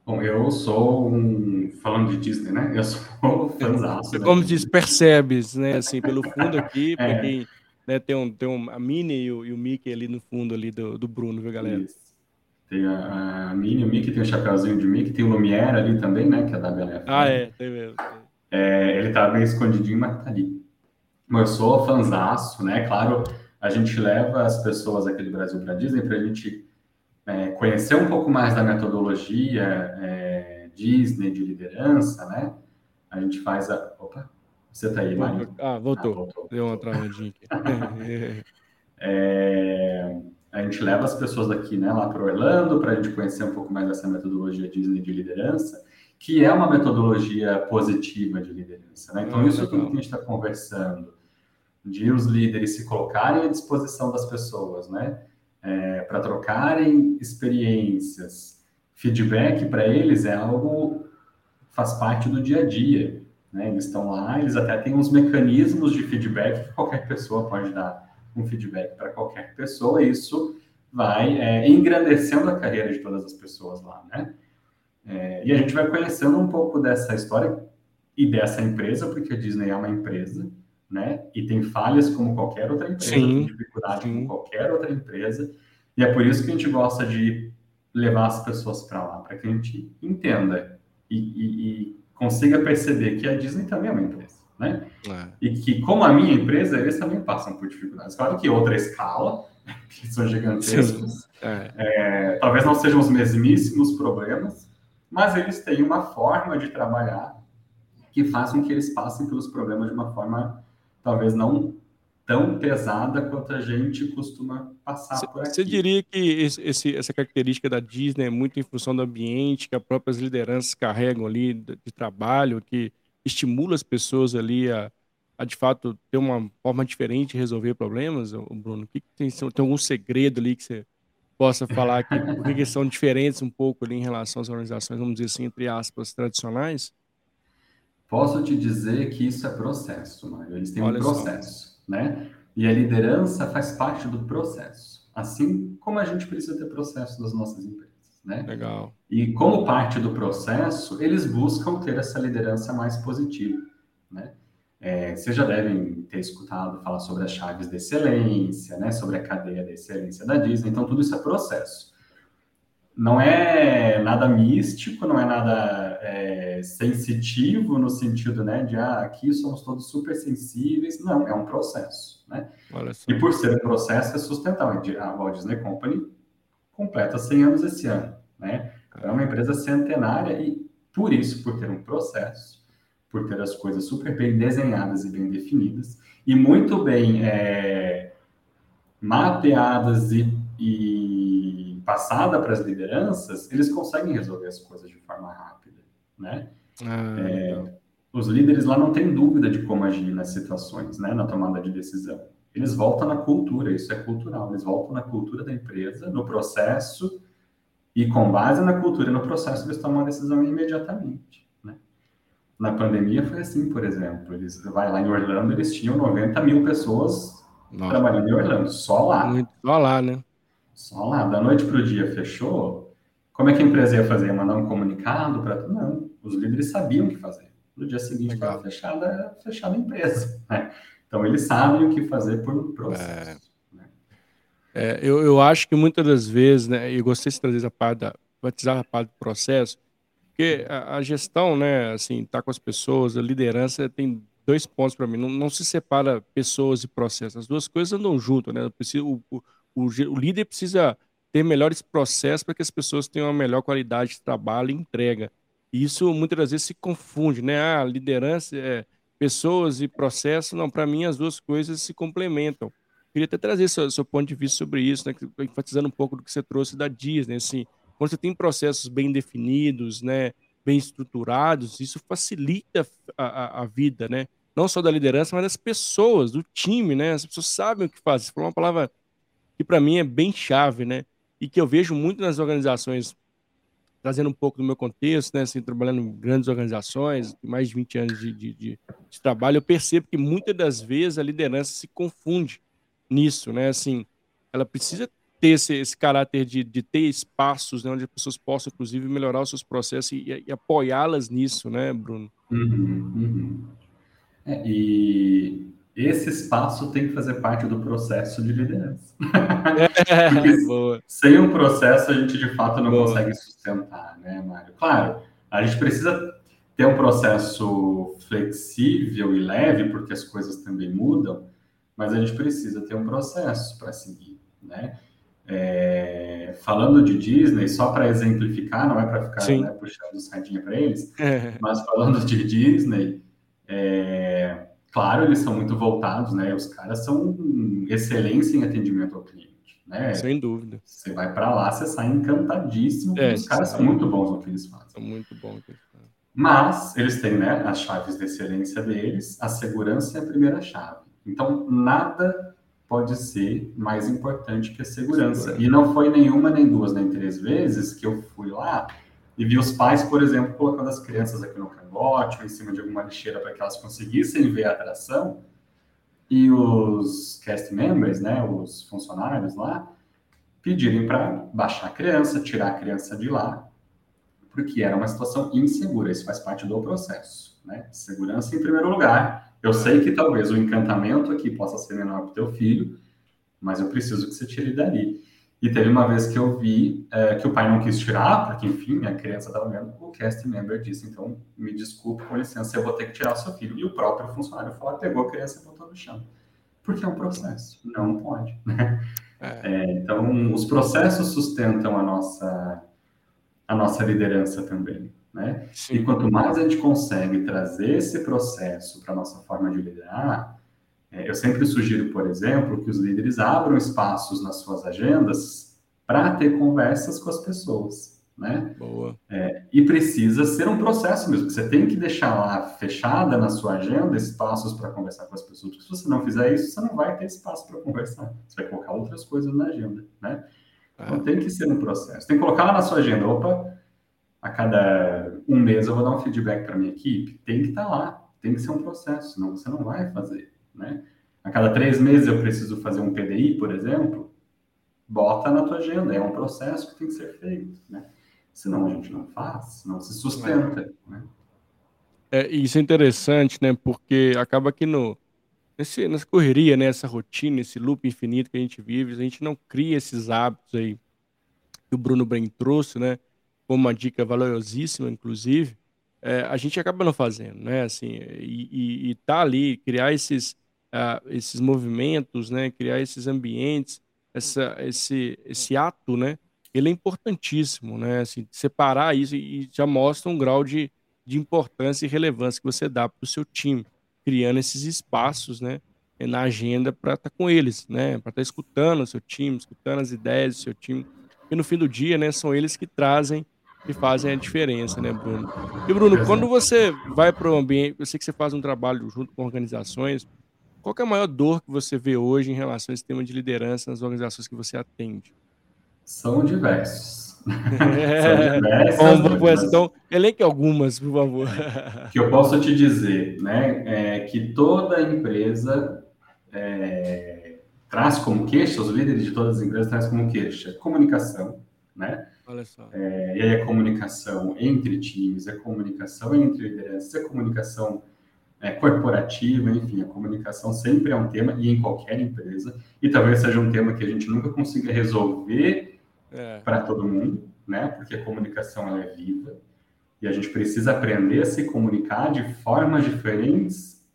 Bom, eu sou um. Falando de Disney, né? Eu sou [LAUGHS] fãzaço. É como diz, percebes, né? Assim, [LAUGHS] pelo fundo aqui, é. para quem né, tem, um, tem um, a Minnie e o, e o Mickey ali no fundo ali do, do Bruno, viu, galera? Isso. Tem a, a Minnie, o Mickey, tem o chapéuzinho de Mickey, tem o Lumière ali também, né? Que é da Bela Ah, é, tem mesmo. É, ele tá bem escondidinho, mas tá ali eu sou fanzaço, né? Claro, a gente leva as pessoas aqui do Brasil para a Disney para a gente é, conhecer um pouco mais da metodologia é, Disney de liderança, né? A gente faz a. Opa, você tá aí, Mário? Ah, voltou. Ah, voltou. Deu uma travadinha aqui. [LAUGHS] é, a gente leva as pessoas daqui, né, lá para Orlando, para a gente conhecer um pouco mais dessa metodologia Disney de liderança que é uma metodologia positiva de liderança. Né? Então, ah, isso tudo que a gente está conversando, de os líderes se colocarem à disposição das pessoas, né? É, para trocarem experiências, feedback para eles é algo faz parte do dia a dia, né? Eles estão lá, eles até têm uns mecanismos de feedback que qualquer pessoa pode dar um feedback para qualquer pessoa. E isso vai é, engrandecendo a carreira de todas as pessoas lá, né? É, e a gente vai conhecendo um pouco dessa história e dessa empresa, porque a Disney é uma empresa, né? E tem falhas como qualquer outra empresa, sim, tem dificuldade sim. como qualquer outra empresa. E é por isso que a gente gosta de levar as pessoas para lá, para que a gente entenda e, e, e, consiga perceber que a Disney também é uma empresa, né? É. E que, como a minha empresa, eles também passam por dificuldades. Claro que outra escala, [LAUGHS] que são gigantescos. É. É, talvez não sejam os mesmíssimos problemas, mas eles têm uma forma de trabalhar que faz com que eles passem pelos problemas de uma forma talvez não tão pesada quanto a gente costuma passar cê, por aqui. Você diria que esse, essa característica da Disney é muito em função do ambiente que as próprias lideranças carregam ali de, de trabalho, que estimula as pessoas ali a, a, de fato ter uma forma diferente de resolver problemas, Bruno? Que, que tem, tem algum segredo ali que você possa falar que por que são diferentes um pouco ali em relação às organizações, vamos dizer assim, entre aspas, tradicionais? Posso te dizer que isso é processo, Mário. Eles têm Olha um processo. Só né? E a liderança faz parte do processo, assim como a gente precisa ter processo das nossas empresas, né? Legal. E como parte do processo, eles buscam ter essa liderança mais positiva, né? É, vocês já devem ter escutado falar sobre as chaves de excelência, né? Sobre a cadeia de excelência da Disney. Então, tudo isso é processo não é nada místico, não é nada é, sensitivo no sentido, né, de ah, aqui somos todos super sensíveis. Não, é um processo, né? E por ser um processo é sustentável. A Walt Disney Company completa 100 anos esse ano, né? É uma empresa centenária e por isso, por ter um processo, por ter as coisas super bem desenhadas e bem definidas e muito bem é, mapeadas e, e passada para as lideranças, eles conseguem resolver as coisas de forma rápida, né? Ah, é, os líderes lá não têm dúvida de como agir nas situações, né, na tomada de decisão. Eles voltam na cultura, isso é cultural. Eles voltam na cultura da empresa, no processo, e com base na cultura e no processo, eles tomam a decisão imediatamente. Né? Na pandemia foi assim, por exemplo. Eles vai lá em Orlando, eles tinham 90 mil pessoas Nossa. trabalhando em Orlando, só lá. Só lá, né? Só lá, da noite para o dia fechou. Como é que a empresa ia fazer? Mandar um comunicado para. Não, os líderes sabiam o que fazer. No dia seguinte estava fechada, fechada a empresa. Né? Então, eles sabem o que fazer por processo. É. Né? É, eu, eu acho que muitas das vezes, né, eu gostei de trazer essa parte da, batizar a parte do processo, porque a, a, gestão, né, assim, tá com as pessoas, a liderança tem dois pontos para mim, não, não, se separa pessoas e processos, as duas coisas andam junto, né, o, o, o, o líder precisa ter melhores processos para que as pessoas tenham uma melhor qualidade de trabalho e entrega. E isso muitas das vezes se confunde, né? Ah, liderança, é, pessoas e processo. Não, para mim as duas coisas se complementam. Queria até trazer seu, seu ponto de vista sobre isso, né? enfatizando um pouco do que você trouxe da Disney. Assim, quando você tem processos bem definidos, né? bem estruturados, isso facilita a, a, a vida, né? Não só da liderança, mas das pessoas, do time, né? As pessoas sabem o que fazem. Você falou uma palavra que para mim é bem chave, né? E que eu vejo muito nas organizações, trazendo um pouco do meu contexto, né? Assim, trabalhando em grandes organizações, mais de 20 anos de, de, de, de trabalho, eu percebo que muitas das vezes a liderança se confunde nisso, né? Assim, ela precisa ter esse, esse caráter de, de ter espaços né, onde as pessoas possam, inclusive, melhorar os seus processos e, e apoiá-las nisso, né, Bruno? Uhum, uhum. É, e esse espaço tem que fazer parte do processo de liderança. É, [LAUGHS] sem um processo, a gente de fato não boa. consegue sustentar, né, Mário? Claro, a gente precisa ter um processo flexível e leve, porque as coisas também mudam, mas a gente precisa ter um processo para seguir, né? É, falando de Disney, só para exemplificar, não é para ficar né, puxando sardinha para eles, é. mas falando de Disney, é, claro, eles são muito voltados, né? Os caras são excelência em atendimento ao cliente, né? Sem dúvida. Você vai para lá, você sai encantadíssimo. É, os caras são muito bons no que eles fazem. São muito bons. Mas eles têm, né, as chaves de excelência deles, a segurança é a primeira chave. Então, nada pode ser mais importante que a segurança. segurança. E não foi nenhuma, nem duas, nem três vezes que eu fui lá e vi os pais, por exemplo, colocando as crianças aqui no cangote ou em cima de alguma lixeira para que elas conseguissem ver a atração. E os cast members, né, os funcionários lá, pedirem para baixar a criança, tirar a criança de lá, porque era uma situação insegura. Isso faz parte do processo, né? Segurança em primeiro lugar. Eu sei que talvez o encantamento aqui possa ser menor para o teu filho, mas eu preciso que você tire dali. E teve uma vez que eu vi é, que o pai não quis tirar, porque, enfim, a criança estava vendo, o cast member disse, então, me desculpe, com licença, eu vou ter que tirar o seu filho. E o próprio funcionário falou, pegou a criança e botou no chão. Porque é um processo, não pode. Né? É. É, então, os processos sustentam a nossa, a nossa liderança também, né? Sim. E quanto mais a gente consegue trazer esse processo para a nossa forma de liderar, eu sempre sugiro, por exemplo, que os líderes abram espaços nas suas agendas para ter conversas com as pessoas né? Boa. É, e precisa ser um processo mesmo. Você tem que deixar lá fechada na sua agenda espaços para conversar com as pessoas. Porque se você não fizer isso, você não vai ter espaço para conversar. Você vai colocar outras coisas na agenda, né? Então é. tem que ser um processo. Tem que colocar lá na sua agenda. Opa, a cada um mês eu vou dar um feedback para minha equipe. Tem que estar tá lá. Tem que ser um processo, senão você não vai fazer, né? A cada três meses eu preciso fazer um PDI, por exemplo. Bota na tua agenda. É um processo que tem que ser feito, né? senão a gente não faz, não se sustenta. Né? É, isso é interessante, né? Porque acaba que no, nesse, nessa correria, né? essa rotina, esse loop infinito que a gente vive, a gente não cria esses hábitos aí que o Bruno bem trouxe, né? Como uma dica valiosíssima, inclusive, é, a gente acaba não fazendo, né? Assim, e, e, e tá ali, criar esses, uh, esses movimentos, né? Criar esses ambientes, essa, esse, esse ato, né? ele é importantíssimo, né? Assim, separar isso e já mostra um grau de, de importância e relevância que você dá para o seu time, criando esses espaços, né? Na agenda para estar tá com eles, né? Para estar tá escutando o seu time, escutando as ideias do seu time. E no fim do dia, né? São eles que trazem e fazem a diferença, né, Bruno? E Bruno, quando você vai para o ambiente, eu sei que você faz um trabalho junto com organizações. Qual é a maior dor que você vê hoje em relação a esse tema de liderança nas organizações que você atende? São diversos. É. [LAUGHS] São diversas. então, elenque algumas, por favor. que eu posso te dizer, né, é que toda empresa é, traz como queixa, os líderes de todas as empresas trazem como queixa comunicação, né? Olha só. É, e aí é comunicação entre times, é comunicação entre lideranças, é comunicação é, corporativa, enfim, a comunicação sempre é um tema, e em qualquer empresa, e talvez seja um tema que a gente nunca consiga resolver é. para todo mundo, né? Porque a comunicação é viva e a gente precisa aprender a se comunicar de formas diferentes,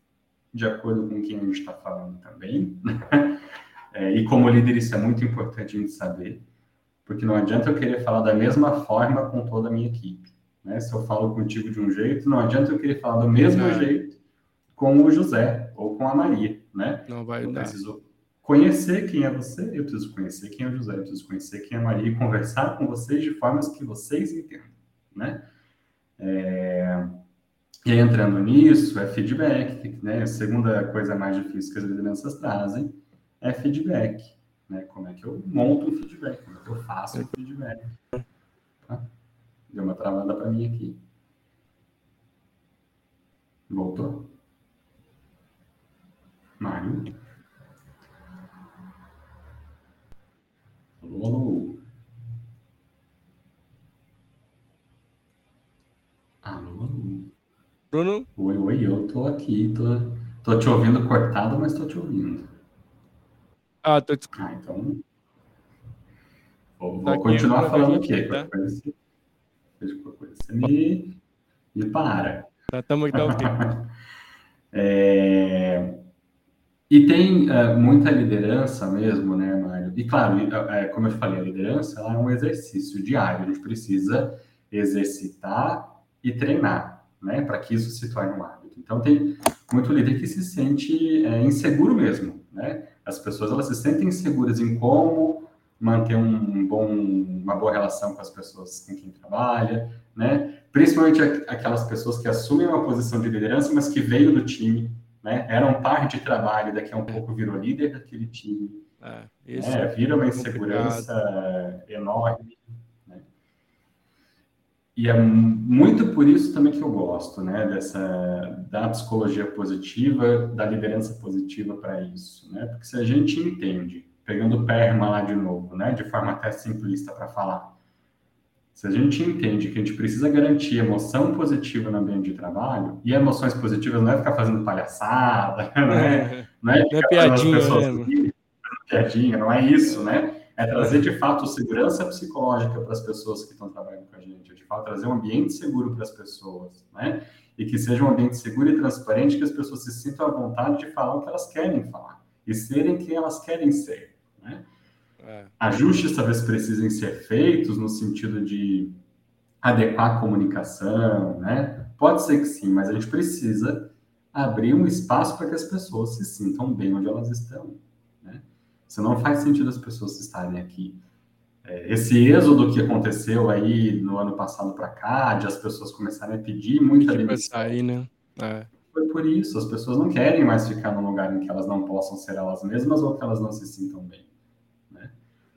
de acordo com quem a gente está falando também. [LAUGHS] É, e como líder, isso é muito importante a gente saber, porque não adianta eu querer falar da mesma forma com toda a minha equipe. Né? Se eu falo contigo de um jeito, não adianta eu querer falar do mesmo jeito com o José ou com a Maria, né? Não vai eu dar. preciso conhecer quem é você, eu preciso conhecer quem é o José, eu preciso conhecer quem é a Maria e conversar com vocês de formas que vocês entendam, né? É... E aí, entrando nisso, é feedback, né? A segunda coisa mais difícil que as lideranças trazem é feedback, né? Como é que eu monto um feedback, como é que eu faço um feedback. Tá? Deu uma travada para mim aqui. Voltou? Mário? Alô, alô. Alô, alô. Bruno? Oi, oi, eu tô aqui, tô, tô te ouvindo cortado, mas tô te ouvindo. Ah, tô te... Ah, então... Vou, vou tá continuar aqui, falando aqui. Tá? Qualquer coisa, você, coisa, você me, me para. Tá, tamo aqui, tá ok. [LAUGHS] é... E tem uh, muita liderança mesmo, né, Mário? E claro, é, como eu falei, a liderança é um exercício diário, a gente precisa exercitar e treinar, né, para que isso se torne um hábito. Então, tem muito líder que se sente é, inseguro mesmo, né? As pessoas elas se sentem inseguras em como manter um bom, uma boa relação com as pessoas com quem trabalha, né? Principalmente aquelas pessoas que assumem uma posição de liderança, mas que veio do time né? Era um par de trabalho, daqui a um pouco virou líder daquele time. É, né? Vira uma insegurança complicado. enorme. Né? E é muito por isso também que eu gosto, né? Dessa da psicologia positiva, da liderança positiva para isso, né? Porque se a gente entende, pegando o PERMA lá de novo, né? De forma até simplista para falar, se a gente entende que a gente precisa garantir emoção positiva no ambiente de trabalho, e emoções positivas não é ficar fazendo palhaçada, [LAUGHS] não é, não é, não é piadinha, né? piadinha, não é isso, né? É trazer de fato segurança psicológica para as pessoas que estão trabalhando com a gente, é de fato trazer um ambiente seguro para as pessoas, né? E que seja um ambiente seguro e transparente, que as pessoas se sintam à vontade de falar o que elas querem falar e serem quem elas querem ser, né? É. Ajustes talvez precisem ser feitos no sentido de adequar a comunicação, né? Pode ser que sim, mas a gente precisa abrir um espaço para que as pessoas se sintam bem onde elas estão. Né? Senão faz sentido as pessoas estarem aqui. É, esse êxodo que aconteceu aí no ano passado para cá, de as pessoas começarem a pedir muita demissão. Sair, né? É. Foi por isso, as pessoas não querem mais ficar num lugar em que elas não possam ser elas mesmas ou que elas não se sintam bem.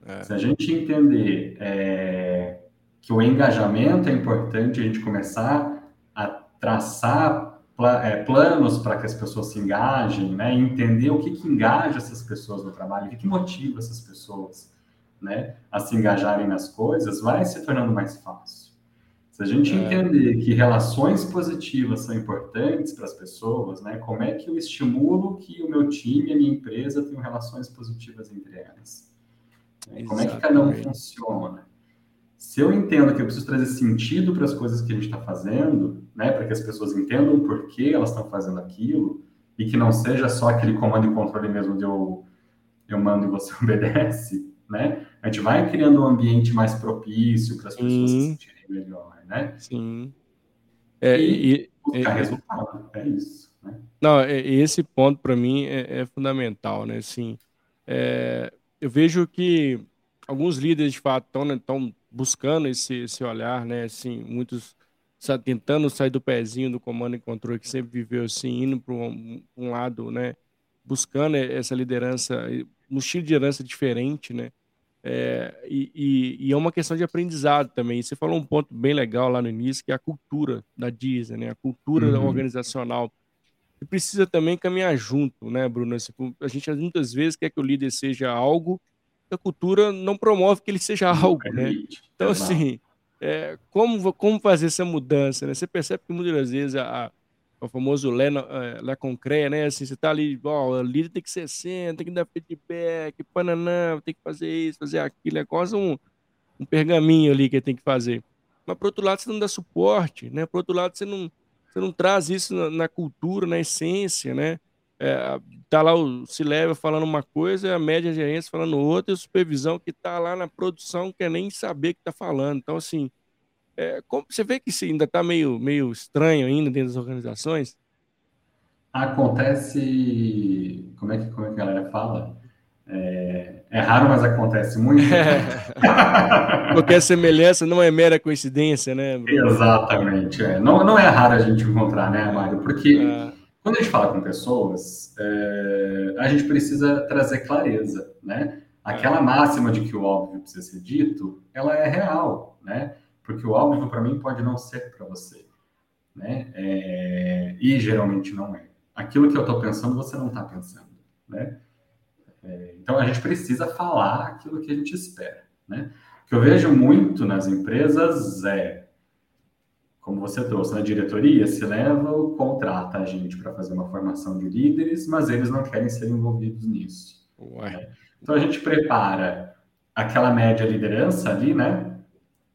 É. Se a gente entender é, que o engajamento é importante, a gente começar a traçar é, planos para que as pessoas se engajem, né? entender o que, que engaja essas pessoas no trabalho, o que, que motiva essas pessoas né, a se engajarem nas coisas, vai se tornando mais fácil. Se a gente é. entender que relações positivas são importantes para as pessoas, né, como é que eu estimulo que o meu time, a minha empresa tenham relações positivas entre elas? Como é que cada um funciona? Se eu entendo que eu preciso trazer sentido para as coisas que a gente está fazendo, né, para que as pessoas entendam por que elas estão fazendo aquilo, e que não seja só aquele comando e controle mesmo de eu, eu mando e você [LAUGHS] obedece, né? A gente vai criando um ambiente mais propício para as pessoas se sentirem melhor, né? Sim. É, e, e buscar é, resultado, é isso. Né? Não, esse ponto para mim é, é, fundamental, né? Assim, é, eu vejo que alguns líderes de fato estão né, buscando esse, esse olhar, né? Assim, muitos tentando sair do pezinho do comando e controle que sempre viveu assim, indo para um, um, lado, né? Buscando essa liderança, um estilo de liderança diferente, né? É, e, e, e, é uma questão de aprendizado também. Você falou um ponto bem legal lá no início, que é a cultura da Disney, né? A cultura uhum. organizacional. E precisa também caminhar junto, né, Bruno? A gente muitas vezes quer que o líder seja algo, a cultura não promove que ele seja algo, né? Então, assim, é, como, como fazer essa mudança, né? Você percebe que muitas das vezes a, o famoso Lé, é, Lé Concré, né? Assim, você tá ali, ó, o líder tem que ser assim, tem que dar feedback, pananã, tem que fazer isso, fazer aquilo, é quase um, um pergaminho ali que tem que fazer. Mas, por outro lado, você não dá suporte, né? Por outro lado, você não, você não traz isso na, na cultura, na essência, né? É, tá lá o se leva falando uma coisa, a média gerência falando outra, e a supervisão que tá lá na produção quer nem saber que tá falando. Então, assim, é, como, você vê que isso ainda está meio, meio estranho ainda dentro das organizações? Acontece. Como é que, como é que a galera fala? É, é raro, mas acontece muito. [LAUGHS] É. Qualquer semelhança não é mera coincidência, né? Bruno? Exatamente. É. Não, não é raro a gente encontrar, né, Mário? Porque é. quando a gente fala com pessoas, é, a gente precisa trazer clareza, né? Aquela máxima de que o óbvio precisa ser dito, ela é real, né? porque o óbvio para mim pode não ser para você, né? E geralmente não é. Aquilo que eu estou pensando, você não está pensando, né? É, então a gente precisa falar aquilo que a gente espera, né? O que eu vejo muito nas empresas é, como você trouxe, na diretoria se leva ou contrata a gente para fazer uma formação de líderes, mas eles não querem ser envolvidos nisso. Né? Então a gente prepara aquela média liderança ali, né?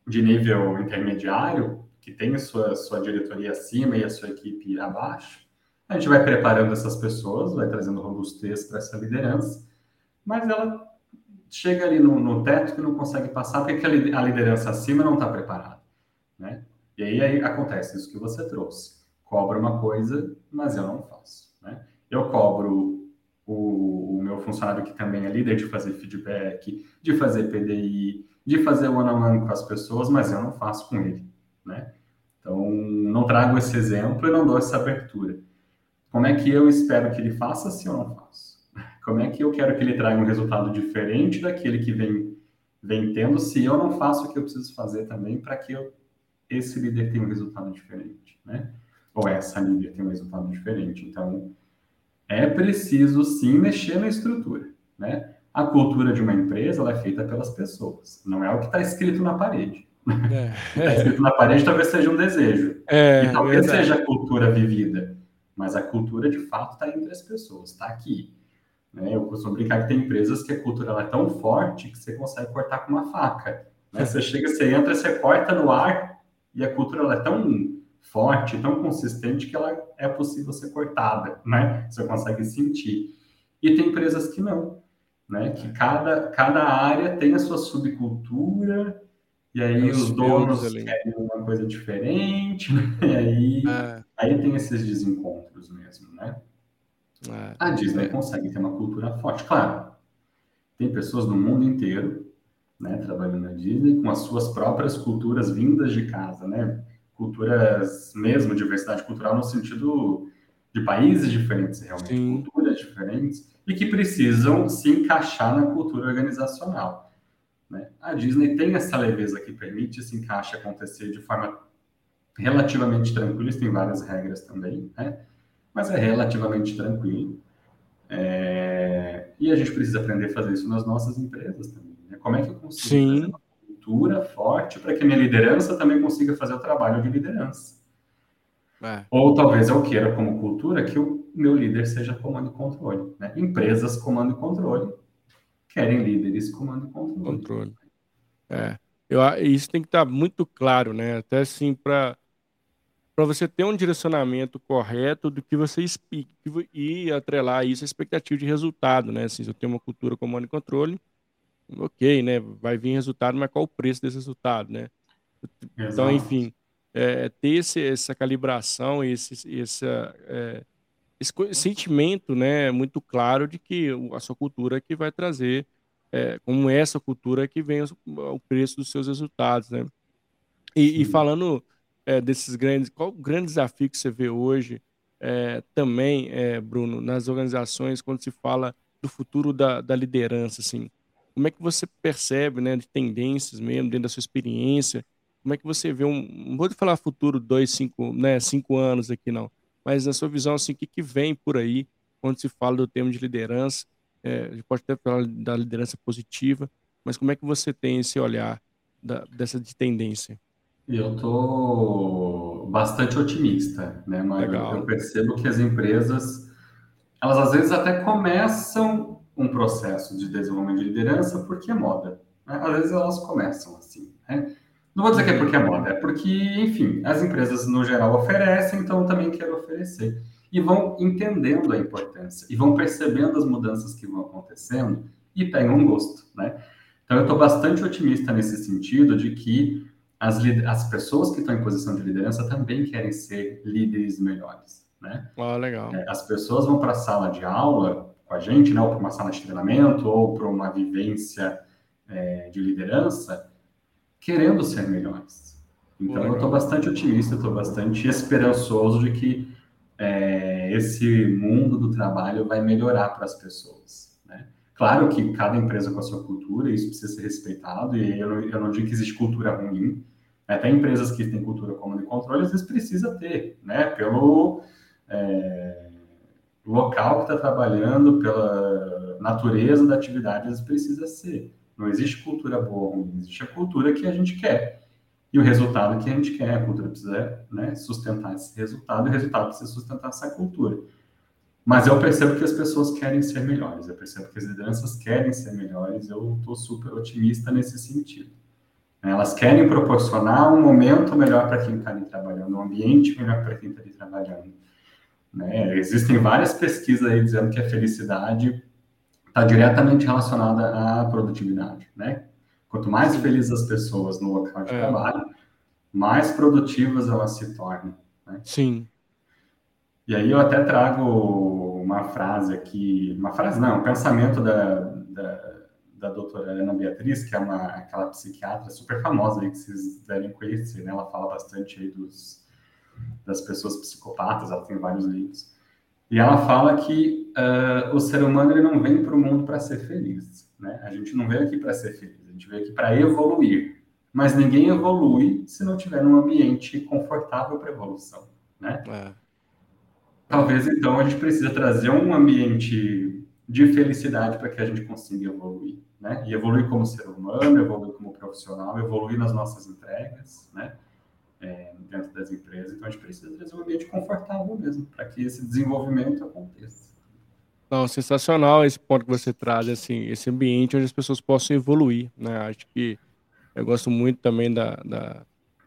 de nível intermediário, que tem a sua, sua diretoria acima e a sua equipe abaixo, a gente vai preparando essas pessoas, vai trazendo robustez para essa liderança, mas ela chega ali no, no, teto que não consegue passar porque a liderança acima não está preparada, né? E aí, aí, acontece isso que você trouxe. Cobra uma coisa, mas eu não faço, né? Eu cobro o, o meu funcionário que também é líder de fazer feedback, de fazer PDI, de fazer one-on-one com as pessoas, mas eu não faço com ele, né? Então, não trago esse exemplo e não dou essa abertura. Como é que eu espero que ele faça se eu não faço? Como é que eu quero que ele traga um resultado diferente daquele que vem, vem tendo se eu não faço o que eu preciso fazer também para que eu, esse líder tenha um resultado diferente, né? Ou essa líder tenha um resultado diferente. Então, é preciso sim mexer na estrutura, né? A cultura de uma empresa é feita pelas pessoas, não é o que está escrito na parede. É. [LAUGHS] Está escrito na parede talvez seja um desejo. É, e talvez verdade. seja a cultura vivida. Mas a cultura, de fato, está entre as pessoas, está aqui. Né? Eu costumo brincar que tem empresas que a cultura é tão forte que você consegue cortar com uma faca. Né? [LAUGHS] Você chega, você entra, você corta no ar e a cultura é tão forte, tão consistente que ela é possível ser cortada, né? Você consegue sentir. E tem empresas que não né? Que cada, cada área tem a sua subcultura e aí os, os donos ali. querem uma coisa diferente, né? e aí, é. aí tem esses desencontros mesmo, né? É. A Disney consegue ter uma cultura forte, claro. Tem pessoas no mundo inteiro, né, trabalhando na Disney com as suas próprias culturas vindas de casa, né? Culturas mesmo, diversidade cultural no sentido de países diferentes, realmente, Sim. culturas diferentes, e que precisam se encaixar na cultura organizacional. Né? A Disney tem essa leveza que permite esse encaixe acontecer de forma relativamente tranquila, tem várias regras também, né? Mas é relativamente tranquilo. É... E a gente precisa aprender a fazer isso nas nossas empresas também. Né? Como é que eu consigo Sim. fazer uma cultura forte para que a minha liderança também consiga fazer o trabalho de liderança? É. Ou talvez eu queira, como cultura, que o meu líder seja comando e controle. Né? Empresas comando e controle querem líderes comando e controle. Controle. É. Eu, isso tem que estar muito claro, né? Até assim, para para você ter um direcionamento correto do que você explica e atrelar isso à expectativa de resultado, né? Assim, se eu tenho uma cultura comando e controle, ok, né? Vai vir resultado, mas qual o preço desse resultado, né? Então, Exato. Então, enfim, é, ter esse, essa calibração, esse, essa, é, esse sentimento né, muito claro de que a sua cultura é que vai trazer, é, como essa cultura que vem o, preço dos seus resultados. Né? E, e falando é, desses grandes, qual o grande desafio que você vê hoje é, também, é, Bruno, nas organizações, quando se fala do futuro da, da liderança, assim, como é que você percebe, né, de tendências mesmo, dentro da sua experiência, como é que você vê um, não vou falar futuro dois, cinco, né, cinco anos aqui não, mas na sua visão, assim, o que, que vem por aí quando se fala do termo de liderança, é, a gente pode até falar da liderança positiva, mas como é que você tem esse olhar da, dessa de tendência? Eu estou bastante otimista, né? Mas Legal. eu percebo que as empresas, elas às vezes até começam um processo de desenvolvimento de liderança porque é moda. Né? Às vezes elas começam assim, né? Não vou dizer que é porque é moda, é porque, enfim, as empresas no geral oferecem, então eu também quero oferecer. E vão entendendo a importância, e vão percebendo as mudanças que vão acontecendo e pegam um gosto, né? Então eu estou bastante otimista nesse sentido de que as, as pessoas que estão em posição de liderança também querem ser líderes melhores, né? Ah, legal. É, as pessoas vão para a sala de aula com a gente, né? Ou para uma sala de treinamento, ou para uma vivência é, de liderança, querendo ser melhores. Então, eu estou bastante otimista, estou bastante esperançoso de que é, esse mundo do trabalho vai melhorar para as pessoas. Né? Claro que cada empresa com a sua cultura, isso precisa ser respeitado, e eu eu não digo que existe cultura ruim. Até empresas que têm cultura comando e controle, às vezes precisa ter, né? pelo é, local que está trabalhando, pela natureza da atividade, às vezes precisa ser. Não existe cultura boa ou ruim, existe a cultura que a gente quer. E o resultado que a gente quer, a cultura precisa né, sustentar esse resultado, e o resultado precisa sustentar essa cultura. Mas eu percebo que as pessoas querem ser melhores, eu percebo que as lideranças querem ser melhores, eu estou super otimista nesse sentido. Elas querem proporcionar um momento melhor para quem está ali trabalhando, um ambiente melhor para quem está ali trabalhando. Né? Existem várias pesquisas aí dizendo que a felicidade está diretamente relacionada à produtividade, né? Quanto mais felizes as pessoas no local de é. trabalho, mais produtivas elas se tornam. Né? Sim. E aí eu até trago uma frase aqui, uma frase não, um pensamento da, da, da doutora Ana Beatriz, que é uma, aquela psiquiatra super famosa aí que vocês devem conhecer, né? Ela fala bastante aí dos, das pessoas psicopatas, ela tem vários livros. E ela fala que uh, o ser humano ele não vem para o mundo para ser feliz. Né? A gente não veio aqui para ser feliz, a gente veio aqui para evoluir. Mas ninguém evolui se não tiver um ambiente confortável para evolução. Né? É. Talvez então a gente precisa trazer um ambiente de felicidade para que a gente consiga evoluir. Né? E evoluir como ser humano, evoluir como profissional, evoluir nas nossas entregas, né? é, dentro das empresas. Então, a gente precisa trazer um ambiente confortável mesmo, para que esse desenvolvimento aconteça. Não, sensacional esse ponto que você traz, assim, esse ambiente onde as pessoas possam evoluir, né? Acho que eu gosto muito também da, da,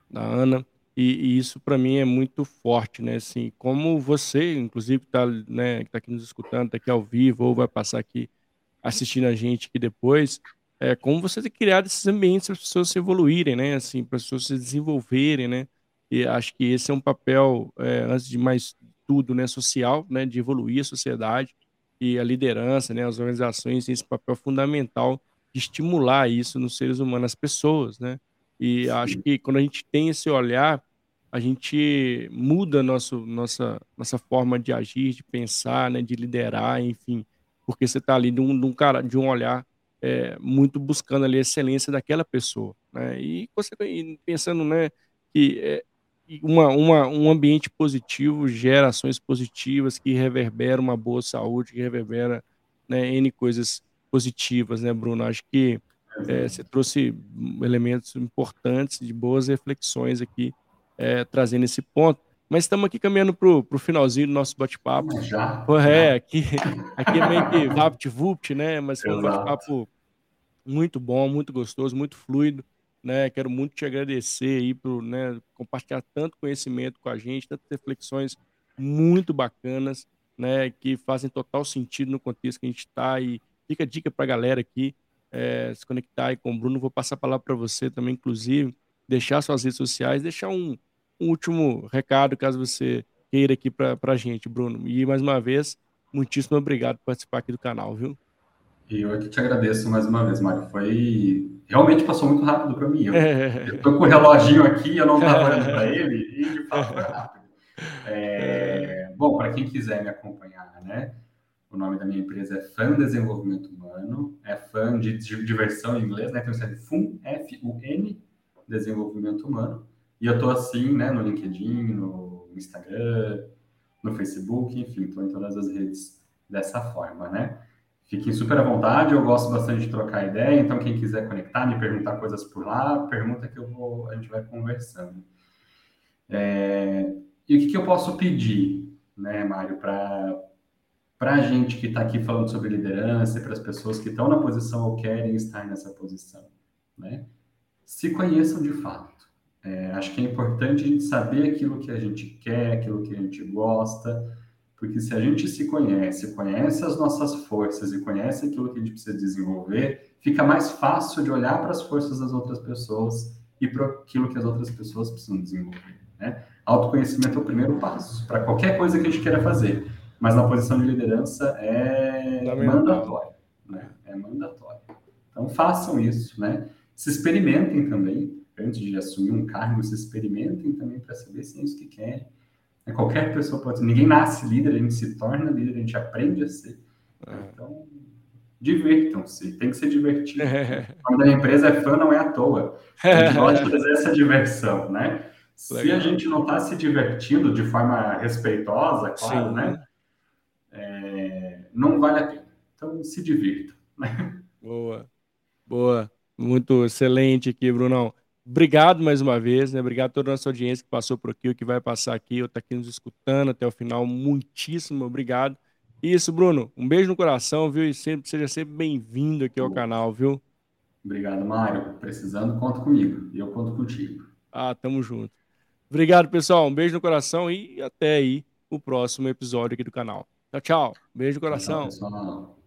da Ana, e, e isso para mim é muito forte, né? Assim, como você, inclusive, está né, que tá aqui nos escutando, está aqui ao vivo, ou vai passar aqui assistindo a gente aqui depois, é, como você ter criado esses ambientes para as pessoas se evoluírem, né? Assim, para as pessoas se desenvolverem, né? E acho que esse é um papel, é, antes de mais tudo, né, social, né, de evoluir a sociedade e a liderança, né, as organizações têm esse papel fundamental de estimular isso nos seres humanos, as pessoas, né? E Sim. acho que quando a gente tem esse olhar, a gente muda nosso, nossa, nossa forma de agir, de pensar, né, de liderar, enfim, porque você está ali de um, de um, cara, de um olhar é, muito buscando ali a excelência daquela pessoa, né? E pensando, né, que é, uma, uma, um ambiente positivo gera ações positivas que reverberam uma boa saúde, que reverbera né, N coisas positivas, né, Bruno? Acho que é, você trouxe elementos importantes de boas reflexões aqui, é, trazendo esse ponto. Mas estamos aqui caminhando para o finalzinho do nosso bate-papo. Já? É, aqui, aqui é meio que vapt-vupt, né? Mas foi um bate-papo muito bom, muito gostoso, muito fluido. Né? Quero muito te agradecer aí por né, compartilhar tanto conhecimento com a gente, tantas reflexões muito bacanas, né, que fazem total sentido no contexto que a gente está. E fica a dica para a galera aqui é, se conectar aí com o Bruno. Vou passar a palavra para você também, inclusive, deixar suas redes sociais, deixar um, um último recado, caso você queira aqui para a gente, Bruno. E mais uma vez, muitíssimo obrigado por participar aqui do canal, viu? E eu aqui te agradeço mais uma vez, Mário. Foi. Realmente passou muito rápido para mim. Eu, é. eu tô com o reloginho aqui, eu não estava olhando para [LAUGHS] ele, e de fato foi rápido. É... Bom, para quem quiser me acompanhar, né? O nome da minha empresa é Fã Desenvolvimento Humano, é fã de, diversão em inglês, né? Então, isso é FUN, F-U-N, Desenvolvimento Humano. E eu tô assim, né, no LinkedIn, no Instagram, no Facebook, enfim, estou em todas as redes dessa forma, né? Fiquem super à vontade, eu gosto bastante de trocar ideia, então quem quiser conectar, me perguntar coisas por lá, pergunta que eu vou, a gente vai conversando. É, e o que, que, eu posso pedir, né, Mário, para a gente que está aqui falando sobre liderança e para as pessoas que estão na posição ou querem estar nessa posição, né? Se conheçam de fato. É, acho que é importante a gente saber aquilo que a gente quer, aquilo que a gente gosta, porque se a gente se conhece, conhece as nossas forças e conhece aquilo que a gente precisa desenvolver, fica mais fácil de olhar para as forças das outras pessoas e para aquilo que as outras pessoas precisam desenvolver. Né? Autoconhecimento é o primeiro passo para qualquer coisa que a gente queira fazer, mas na posição de liderança é mandatório. Né? É mandatório. Então façam isso, né? Se experimentem também, antes de assumir um cargo, se experimentem também para saber se é isso que querem é, qualquer pessoa pode ser. Ninguém nasce líder, a gente se torna líder, a gente aprende a ser. É. Então, divirtam-se, tem que ser divertido. Quando a empresa é fã, não é à toa. A gente pode fazer essa diversão, né? Se a gente não está se divertindo de forma respeitosa, claro, Sim. né? É, não vale a pena. Então, se divirtam. Né? Boa, boa. Muito excelente aqui, Brunão. Obrigado mais uma vez, né? Obrigado a toda a nossa audiência que passou por aqui, o que vai passar aqui, ou está aqui nos escutando até o final. Muitíssimo obrigado. Isso, Bruno. Um beijo no coração, viu? E sempre, seja sempre bem-vindo aqui ao canal, viu? Obrigado, Mário. Precisando, conta comigo. E eu conto contigo. Ah, tamo junto. Obrigado, pessoal. Um beijo no coração e até aí o próximo episódio aqui do canal. Tchau, tchau. Beijo no coração. Tchau, pessoal.